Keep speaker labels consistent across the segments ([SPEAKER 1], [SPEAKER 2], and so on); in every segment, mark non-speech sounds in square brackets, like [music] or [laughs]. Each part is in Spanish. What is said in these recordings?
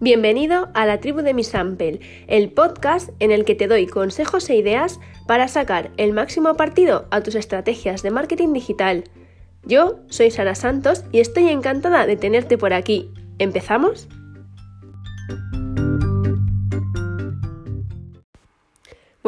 [SPEAKER 1] Bienvenido a la tribu de mi Sample, el podcast en el que te doy consejos e ideas para sacar el máximo partido a tus estrategias de marketing digital. Yo soy Sara Santos y estoy encantada de tenerte por aquí. ¿Empezamos?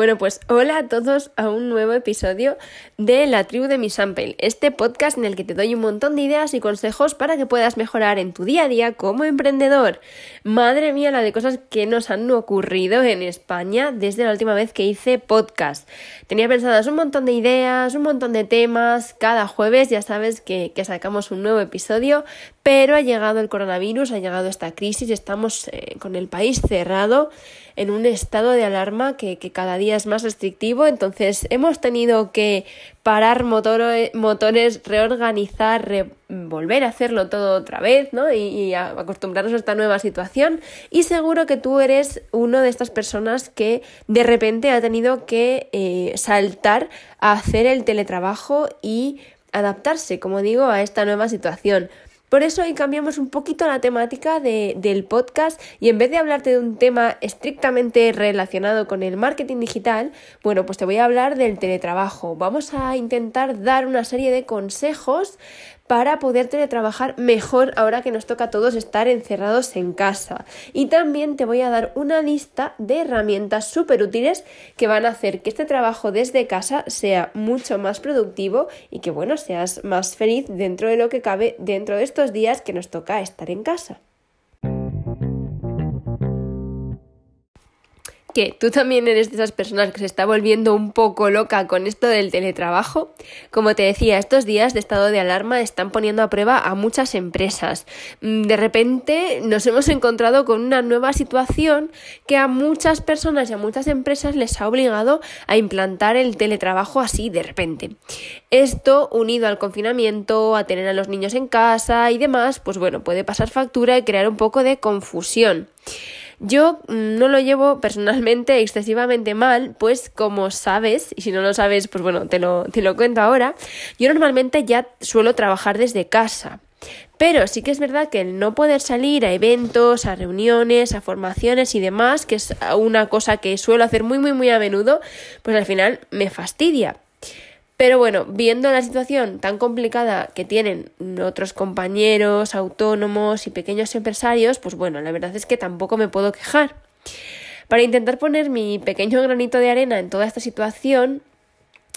[SPEAKER 1] Bueno, pues hola a todos a un nuevo episodio de La tribu de mi Sample, este podcast en el que te doy un montón de ideas y consejos para que puedas mejorar en tu día a día como emprendedor. Madre mía, la de cosas que nos han ocurrido en España desde la última vez que hice podcast. Tenía pensadas un montón de ideas, un montón de temas, cada jueves ya sabes que, sacamos un nuevo episodio, pero ha llegado el coronavirus, ha llegado esta crisis, estamos eh, con el país cerrado en un estado de alarma que, cada día es más restrictivo, entonces hemos tenido que parar motores, reorganizar, volver a hacerlo todo otra vez, ¿no? Y, acostumbrarnos a esta nueva situación. Y seguro que tú eres una de estas personas que de repente ha tenido que eh, saltar a hacer el teletrabajo y adaptarse, como digo, a esta nueva situación. Por eso hoy cambiamos un poquito la temática del podcast y en vez de hablarte de un tema estrictamente relacionado con el marketing digital, bueno, pues te voy a hablar del teletrabajo. Vamos a intentar dar una serie de consejos para poder teletrabajar mejor ahora que nos toca a todos estar encerrados en casa. Y también te voy a dar una lista de herramientas súper útiles que van a hacer que este trabajo desde casa sea mucho más productivo y que bueno, seas más feliz dentro de lo que cabe dentro de estos días que nos toca estar en casa. Tú también eres de esas personas que se está volviendo un poco loca con esto del teletrabajo. Como te decía, estos días de estado de alarma están poniendo a prueba a muchas empresas. Mm, de repente nos hemos encontrado con una nueva situación que a muchas personas y a muchas empresas les ha obligado a implantar el teletrabajo así de repente. Esto, unido al confinamiento, a tener a los niños en casa y demás, pues bueno, puede pasar factura y crear un poco de confusión. Yo mm, no lo llevo personalmente excesivamente mal, pues como sabes, y si no lo sabes, pues bueno, te lo, te lo cuento ahora, yo normalmente ya suelo trabajar desde casa. Pero sí que es verdad que el no poder salir a eventos, a reuniones, a formaciones y demás, que es una cosa que suelo hacer muy, muy, muy a menudo, pues al final me fastidia. Pero bueno, viendo la situación tan complicada que tienen otros compañeros, autónomos y pequeños empresarios, pues bueno, la verdad es que tampoco me puedo quejar. Para intentar poner mi pequeño granito de arena en toda esta situación,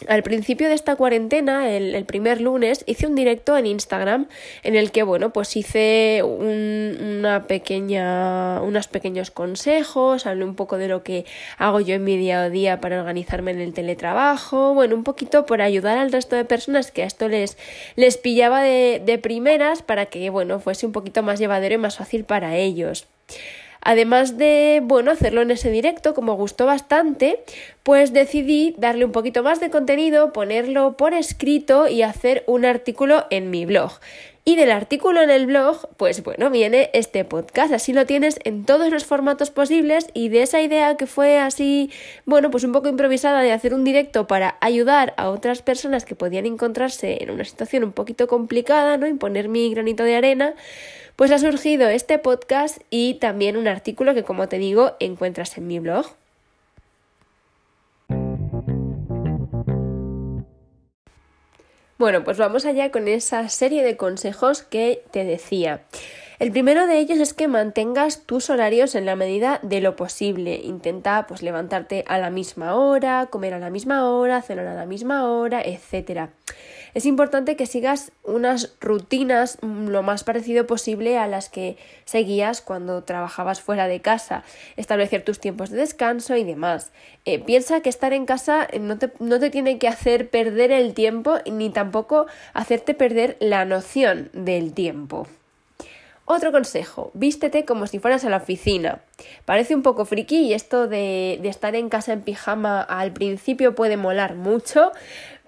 [SPEAKER 1] al principio de esta cuarentena, el, primer lunes, hice un directo en Instagram en el que, bueno, pues hice una pequeña, unos pequeños consejos, hablé un poco de lo que hago yo en mi día a día para organizarme en el teletrabajo, bueno, un poquito por ayudar al resto de personas que a esto les, les pillaba de, de primeras para que, bueno, fuese un poquito más llevadero y más fácil para ellos. Además de, bueno, hacerlo en ese directo, como gustó bastante, pues decidí darle un poquito más de contenido, ponerlo por escrito y hacer un artículo en mi blog. Y del artículo en el blog, pues bueno, viene este podcast. Así lo tienes en todos los formatos posibles y de esa idea que fue así, bueno, pues un poco improvisada de hacer un directo para ayudar a otras personas que podían encontrarse en una situación un poquito complicada, ¿no? Y poner mi granito de arena, pues ha surgido este podcast y también un artículo que, como te digo, encuentras en mi blog. Bueno, pues vamos allá con esa serie de consejos que te decía. El primero de ellos es que mantengas tus horarios en la medida de lo posible. Intenta pues levantarte a la misma hora, comer a la misma hora, cenar a la misma hora, etcétera es importante que sigas unas rutinas lo más parecido posible a las que seguías cuando trabajabas fuera de casa, establecer tus tiempos de descanso y demás. Eh, piensa que estar en casa no te, no te tiene que hacer perder el tiempo ni tampoco hacerte perder la noción del tiempo. Otro consejo, vístete como si fueras a la oficina. Parece un poco friki y esto de, de, estar en casa en pijama al principio puede molar mucho,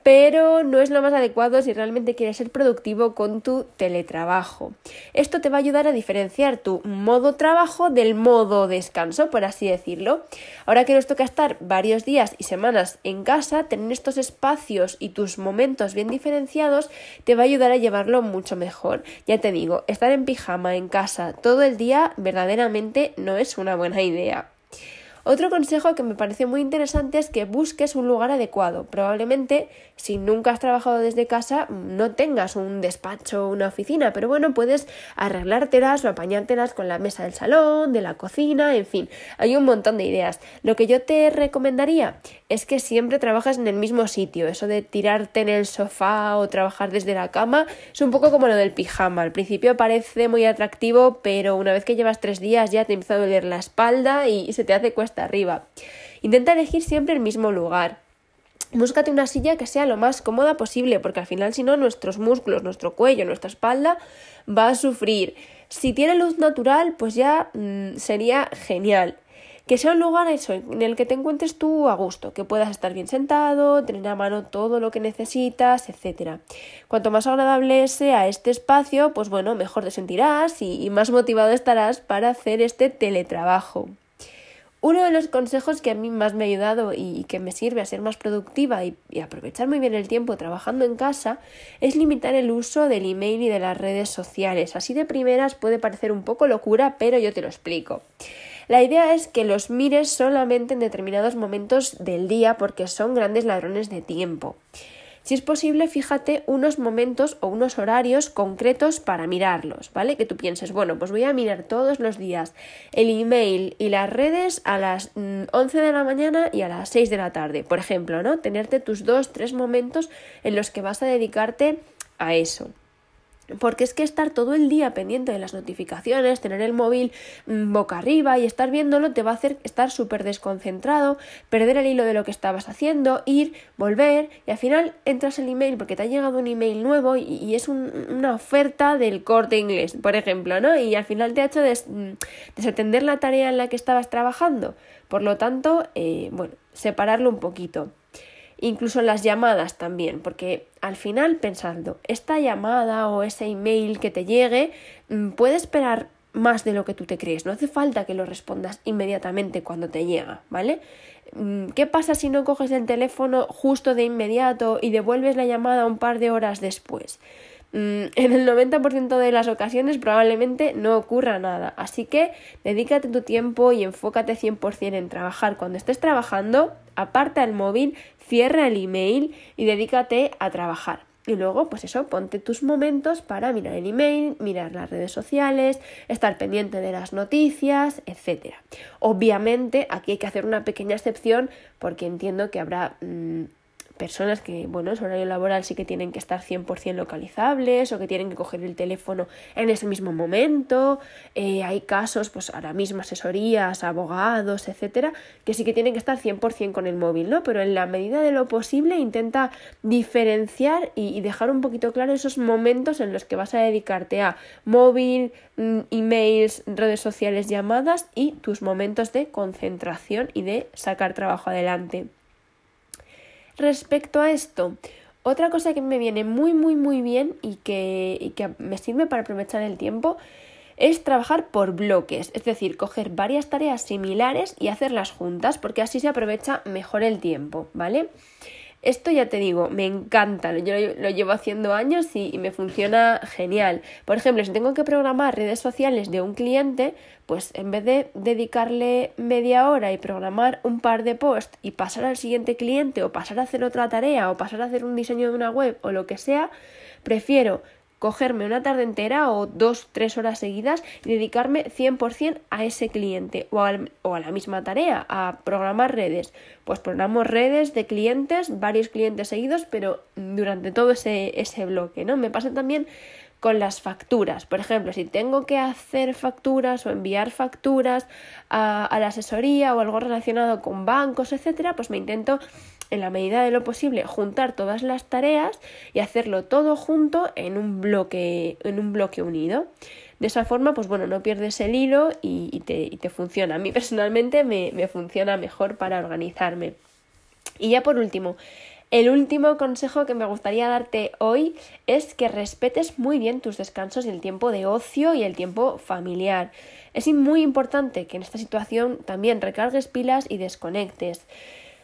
[SPEAKER 1] pero no es lo más adecuado si realmente quieres ser productivo con tu teletrabajo. Esto te va a ayudar a diferenciar tu modo trabajo del modo descanso, por así decirlo. Ahora que nos toca estar varios días y semanas en casa, tener estos espacios y tus momentos bien diferenciados te va a ayudar a llevarlo mucho mejor. Ya te digo, estar en pijama en casa todo el día verdaderamente no es una buena idea. Otro consejo que me parece muy interesante es que busques un lugar adecuado. Probablemente, si nunca has trabajado desde casa, no tengas un despacho o una oficina, pero bueno, puedes arreglártelas o apañártelas con la mesa del salón, de la cocina, en fin, hay un montón de ideas. Lo que yo te recomendaría es que siempre trabajes en el mismo sitio. Eso de tirarte en el sofá o trabajar desde la cama es un poco como lo del pijama. Al principio parece muy atractivo, pero una vez que llevas tres días ya te empieza a doler la espalda y se te hace cuesta arriba. Intenta elegir siempre el mismo lugar. Búscate una silla que sea lo más cómoda posible, porque al final si no nuestros músculos, nuestro cuello, nuestra espalda va a sufrir. Si tiene luz natural, pues ya mm, sería genial. Que sea un lugar en el que te encuentres tú a gusto, que puedas estar bien sentado, tener a mano todo lo que necesitas, etc. Cuanto más agradable sea este espacio, pues bueno, mejor te sentirás y más motivado estarás para hacer este teletrabajo. Uno de los consejos que a mí más me ha ayudado y que me sirve a ser más productiva y, aprovechar muy bien el tiempo trabajando en casa es limitar el uso del email y de las redes sociales. Así de primeras puede parecer un poco locura, pero yo te lo explico. La idea es que los mires solamente en determinados momentos del día porque son grandes ladrones de tiempo. Si es posible, fíjate unos momentos o unos horarios concretos para mirarlos, ¿vale? Que tú pienses, bueno, pues voy a mirar todos los días el email y las redes a las 11 mm, de la mañana y a las 6 de la tarde, por ejemplo, ¿no? Tenerte tus dos, tres momentos en los que vas a dedicarte a eso. Porque es que estar todo el día pendiente de las notificaciones, tener el móvil mm, boca arriba y estar viéndolo te va a hacer estar súper desconcentrado, perder el hilo de lo que estabas haciendo, ir, volver y al final entras el email porque te ha llegado un email nuevo y, es una oferta del corte inglés, por ejemplo, ¿no? Y al final te ha hecho mm, desatender la tarea en la que estabas trabajando. Por lo tanto, eh, bueno, separarlo un poquito incluso las llamadas también, porque al final pensando, esta llamada o ese email que te llegue mm, puede esperar más de lo que tú te crees, no hace falta que lo respondas inmediatamente cuando te llega, ¿vale? Mm, ¿Qué pasa si no coges el teléfono justo de inmediato y devuelves la llamada un par de horas después? Mm, [laughs] en el 90% de las ocasiones probablemente no ocurra nada. Así que dedícate tu tiempo y enfócate 100% en trabajar. Cuando estés trabajando, aparta el móvil, cierra el email y dedícate a trabajar. Y luego, pues eso, ponte tus momentos para mirar el email, mirar las redes sociales, estar pendiente de las noticias, etc. Obviamente, aquí hay que hacer una pequeña excepción porque entiendo que habrá mm, personas que, bueno, en su horario laboral sí que tienen que estar 100% localizables o que tienen que coger el teléfono en ese mismo momento. Eh, hay casos, pues ahora mismo asesorías, abogados, etcétera, que sí que tienen que estar 100% con el móvil, ¿no? Pero en la medida de lo posible intenta diferenciar y, dejar un poquito claro esos momentos en los que vas a dedicarte a móvil, mm, emails, redes sociales, llamadas y tus momentos de concentración y de sacar trabajo adelante. Respecto a esto, otra cosa que me viene muy, muy, muy bien y que, y que me sirve para aprovechar el tiempo es trabajar por bloques, es decir, coger varias tareas similares y hacerlas juntas, porque así se aprovecha mejor el tiempo, ¿vale? Esto ya te digo, me encanta, yo lo llevo haciendo años y, me funciona genial. Por ejemplo, si tengo que programar redes sociales de un cliente, pues en vez de dedicarle media hora y programar un par de posts y pasar al siguiente cliente o pasar a hacer otra tarea o pasar a hacer un diseño de una web o lo que sea, prefiero cogerme una tarde entera o dos, tres horas seguidas y dedicarme 100% a ese cliente o, a la misma tarea, a programar redes. Pues programo redes de clientes, varios clientes seguidos, pero durante todo ese, ese bloque, ¿no? Me pasa también con las facturas. Por ejemplo, si tengo que hacer facturas o enviar facturas a, a la asesoría o algo relacionado con bancos, etcétera, pues me intento en la medida de lo posible, juntar todas las tareas y hacerlo todo junto en un bloque, en un bloque unido. De esa forma, pues bueno, no pierdes el hilo y, te, funciona. A mí personalmente me, me funciona mejor para organizarme. Y ya por último, El último consejo que me gustaría darte hoy es que respetes muy bien tus descansos y el tiempo de ocio y el tiempo familiar. Es muy importante que en esta situación también recargues pilas y desconectes.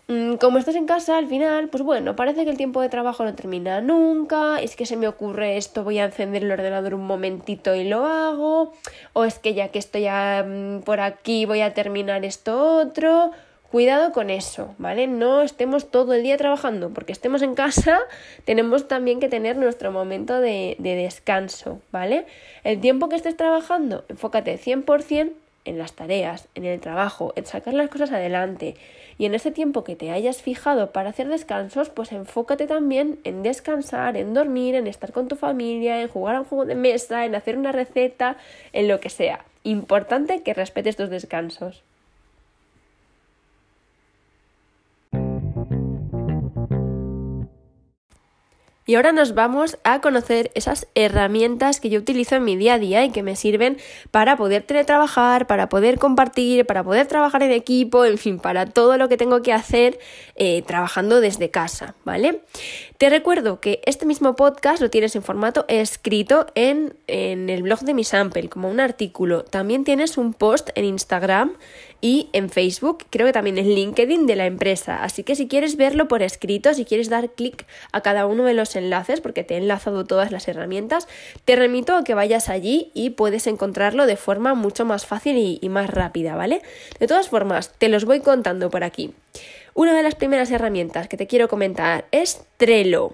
[SPEAKER 1] Mm, como estás en casa, al final, pues bueno, parece que el tiempo de trabajo no termina nunca, es que se me ocurre esto, voy a encender el ordenador un momentito y lo hago, o es que ya que estoy mm, por aquí voy a terminar esto otro. Cuidado con eso, ¿vale? No estemos todo el día trabajando, porque estemos en casa, [laughs] tenemos también que tener nuestro momento de, de descanso, ¿vale? El tiempo que estés trabajando, enfócate 100% en las tareas, en el trabajo, en sacar las cosas adelante. Y en ese tiempo que te hayas fijado para hacer descansos, pues enfócate también en descansar, en dormir, en estar con tu familia, en jugar a un juego de mesa, en hacer una receta, en lo que sea. Importante que respetes tus descansos. Y ahora nos vamos a conocer esas herramientas que yo utilizo en mi día a día y que me sirven para poder teletrabajar, para poder compartir, para poder trabajar en equipo, en fin, para todo lo que tengo que hacer eh, trabajando desde casa, ¿vale? Te recuerdo que este mismo podcast lo tienes en formato escrito en, en el blog de mi sample, como un artículo. También tienes un post en Instagram y en Facebook, creo que también en LinkedIn de la empresa. Así que si quieres verlo por escrito, si quieres dar clic a cada uno de los enlaces, porque te he enlazado todas las herramientas, te remito a que vayas allí y puedes encontrarlo de forma mucho más fácil y, y más rápida, ¿vale? De todas formas, te los voy contando por aquí. Una de las primeras herramientas que te quiero comentar es Trello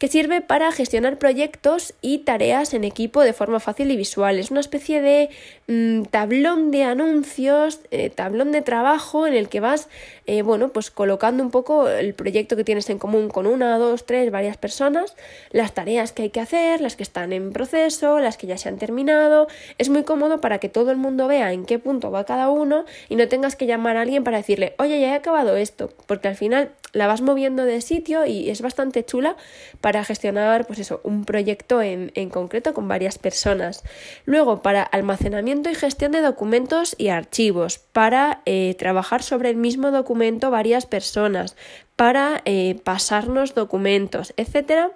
[SPEAKER 1] que sirve para gestionar proyectos y tareas en equipo de forma fácil y visual. Es una especie de mm, tablón de anuncios, eh, tablón de trabajo en el que vas, eh, bueno, pues colocando un poco el proyecto que tienes en común con una, dos, tres, varias personas, las tareas que hay que hacer, las que están en proceso, las que ya se han terminado. Es muy cómodo para que todo el mundo vea en qué punto va cada uno y no tengas que llamar a alguien para decirle, oye, ya he acabado esto, porque al final la vas moviendo de sitio y es bastante chula para gestionar pues eso, un proyecto en, concreto con varias personas. Luego, para almacenamiento y gestión de documentos y archivos, para eh, trabajar sobre el mismo documento varias personas, para eh, pasarnos documentos, etcétera.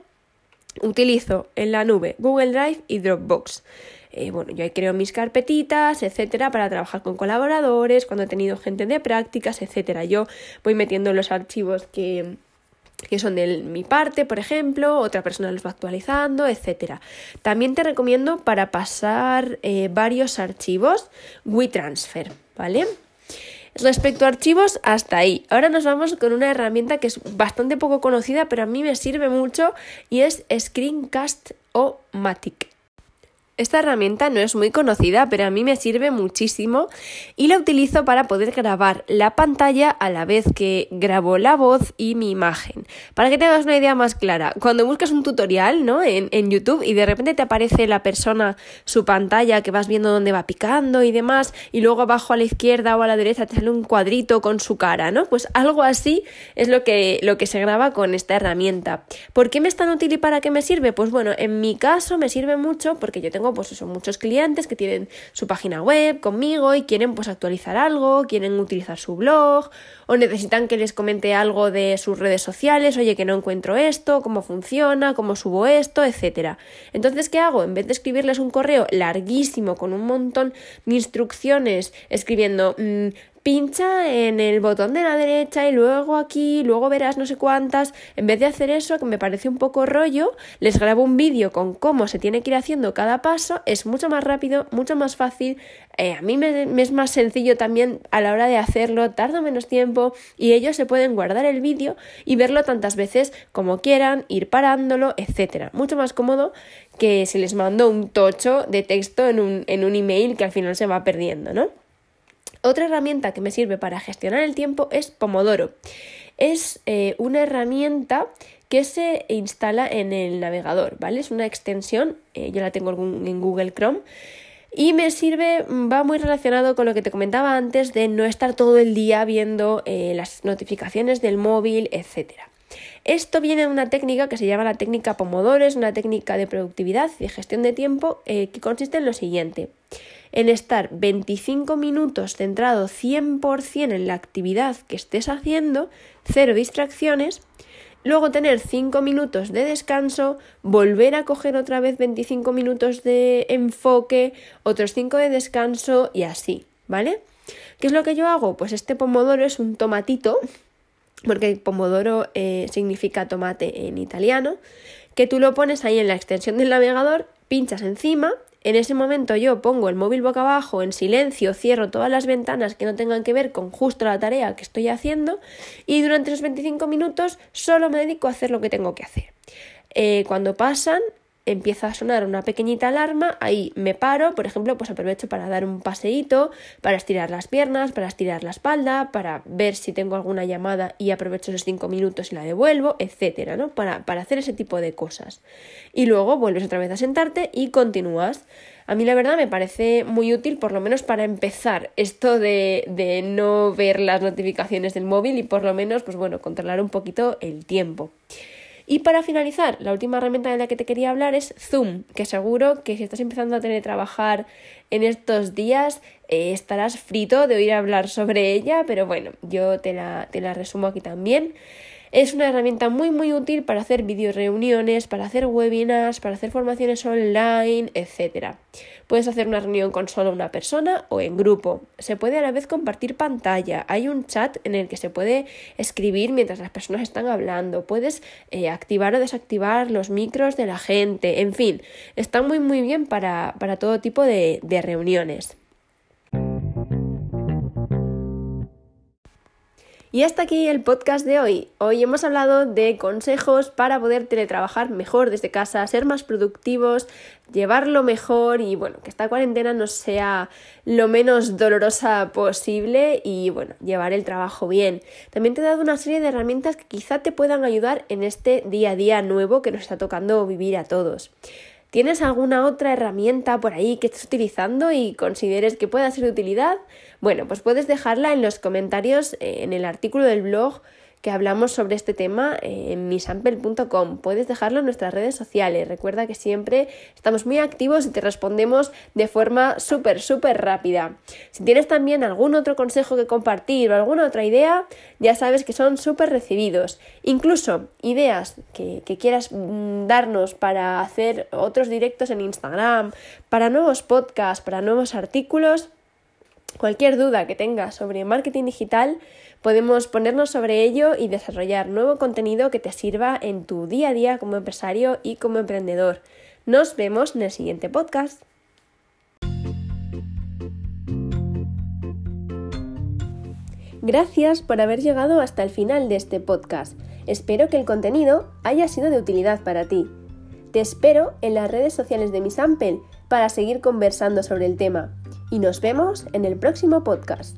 [SPEAKER 1] Utilizo en la nube Google Drive y Dropbox. Eh, bueno, yo ahí creo mis carpetitas, etcétera, para trabajar con colaboradores, cuando he tenido gente de prácticas, etcétera. Yo voy metiendo los archivos que, que son de mi parte, por ejemplo, otra persona los va actualizando, etc. También te recomiendo para pasar eh, varios archivos WeTransfer, ¿vale? Respecto a archivos, hasta ahí. Ahora nos vamos con una herramienta que es bastante poco conocida, pero a mí me sirve mucho y es Screencast o Matic. Esta herramienta no es muy conocida, pero a mí me sirve muchísimo y la utilizo para poder grabar la pantalla a la vez que grabo la voz y mi imagen. Para que te hagas una idea más clara, cuando buscas un tutorial ¿no? en, en YouTube y de repente te aparece la persona, su pantalla, que vas viendo dónde va picando y demás, y luego abajo a la izquierda o a la derecha te sale un cuadrito con su cara, ¿no? Pues algo así es lo que, lo que se graba con esta herramienta. ¿Por qué me es tan útil y para qué me sirve? Pues bueno, en mi caso me sirve mucho porque yo tengo pues son muchos clientes que tienen su página web conmigo y quieren pues actualizar algo, quieren utilizar su blog o necesitan que les comente algo de sus redes sociales, oye que no encuentro esto, cómo funciona, cómo subo esto, etcétera. Entonces, ¿qué hago? En vez de escribirles un correo larguísimo con un montón de instrucciones escribiendo mm, pincha en el botón de la derecha y luego aquí, luego verás no sé cuántas. En vez de hacer eso, que me parece un poco rollo, les grabo un vídeo con cómo se tiene que ir haciendo cada paso. Es mucho más rápido, mucho más fácil. Eh, a mí me, es más sencillo también a la hora de hacerlo, tardo menos tiempo y ellos se pueden guardar el vídeo y verlo tantas veces como quieran, ir parándolo, etcétera. Mucho más cómodo que si les mando un tocho de texto en un, en un email que al final se va perdiendo, ¿no? Otra herramienta que me sirve para gestionar el tiempo es Pomodoro. Es eh, una herramienta que se instala en el navegador, ¿vale? Es una extensión, eh, yo la tengo en Google Chrome. Y me sirve, va muy relacionado con lo que te comentaba antes de no estar todo el día viendo eh, las notificaciones del móvil, etc. Esto viene de una técnica que se llama la técnica Pomodoro, es una técnica de productividad y gestión de tiempo que consiste en lo siguiente en estar 25 minutos centrado 100% en la actividad que estés haciendo, cero distracciones, luego tener 5 minutos de descanso, volver a coger otra vez 25 minutos de enfoque, otros 5 de descanso y así, ¿vale? ¿Qué es lo que yo hago? Pues este pomodoro es un tomatito, porque pomodoro eh, significa tomate en italiano, que tú lo pones ahí en la extensión del navegador, pinchas encima en ese momento yo pongo el móvil boca abajo, en silencio, cierro todas las ventanas que no tengan que ver con justo la tarea que estoy haciendo y durante los 25 minutos solo me dedico a hacer lo que tengo que hacer. Eh, cuando pasan, empieza a sonar una pequeñita alarma, ahí me paro, por ejemplo, pues aprovecho para dar un paseíto, para estirar las piernas, para estirar la espalda, para ver si tengo alguna llamada y aprovecho esos cinco minutos y la devuelvo, etcétera, ¿no? Para, para hacer ese tipo de cosas. Y luego vuelves otra vez a sentarte y continúas. A mí la verdad me parece muy útil, por lo menos para empezar, esto de, de no ver las notificaciones del móvil y por lo menos, pues bueno, controlar un poquito el tiempo. Y para finalizar, la última herramienta de la que te quería hablar es Zoom, que seguro que si estás empezando a teletrabajar en estos días eh, estarás frito de oír hablar sobre ella, pero bueno, yo te la, te la resumo aquí también. Es una herramienta muy muy útil para hacer reuniones, para hacer webinars, para hacer formaciones online, etc. Puedes hacer una reunión con solo una persona o en grupo. Se puede a la vez compartir pantalla. Hay un chat en el que se puede escribir mientras las personas están hablando. Puedes eh, activar o desactivar los micros de la gente. En fin, está muy muy bien para, todo tipo de reuniones. Y hasta aquí el podcast de hoy. Hoy hemos hablado de consejos para poder teletrabajar mejor desde casa, ser más productivos, llevarlo mejor y bueno, que esta cuarentena no sea lo menos dolorosa posible y bueno, llevar el trabajo bien. También te he dado una serie de herramientas que quizá te puedan ayudar en este día a día nuevo que nos está tocando vivir a todos. ¿Tienes alguna otra herramienta por ahí que estés utilizando y consideres que pueda ser de utilidad? Bueno, pues puedes dejarla en los comentarios eh, en el artículo del blog que hablamos sobre este tema en misample.com. Puedes dejarlo en nuestras redes sociales. Recuerda que siempre estamos muy activos y te respondemos de forma súper, súper rápida. Si tienes también algún otro consejo que compartir o alguna otra idea, ya sabes que son súper recibidos. Incluso ideas que, que quieras mm, darnos para hacer otros directos en Instagram, para nuevos podcasts, para nuevos artículos. Cualquier duda que tengas sobre marketing digital, podemos ponernos sobre ello y desarrollar nuevo contenido que te sirva en tu día a día como empresario y como emprendedor. Nos vemos en el siguiente podcast. Gracias por haber llegado hasta el final de este podcast. Espero que el contenido haya sido de utilidad para ti. Te espero en las redes sociales de mi Sample para seguir conversando sobre el tema y nos vemos en el próximo podcast.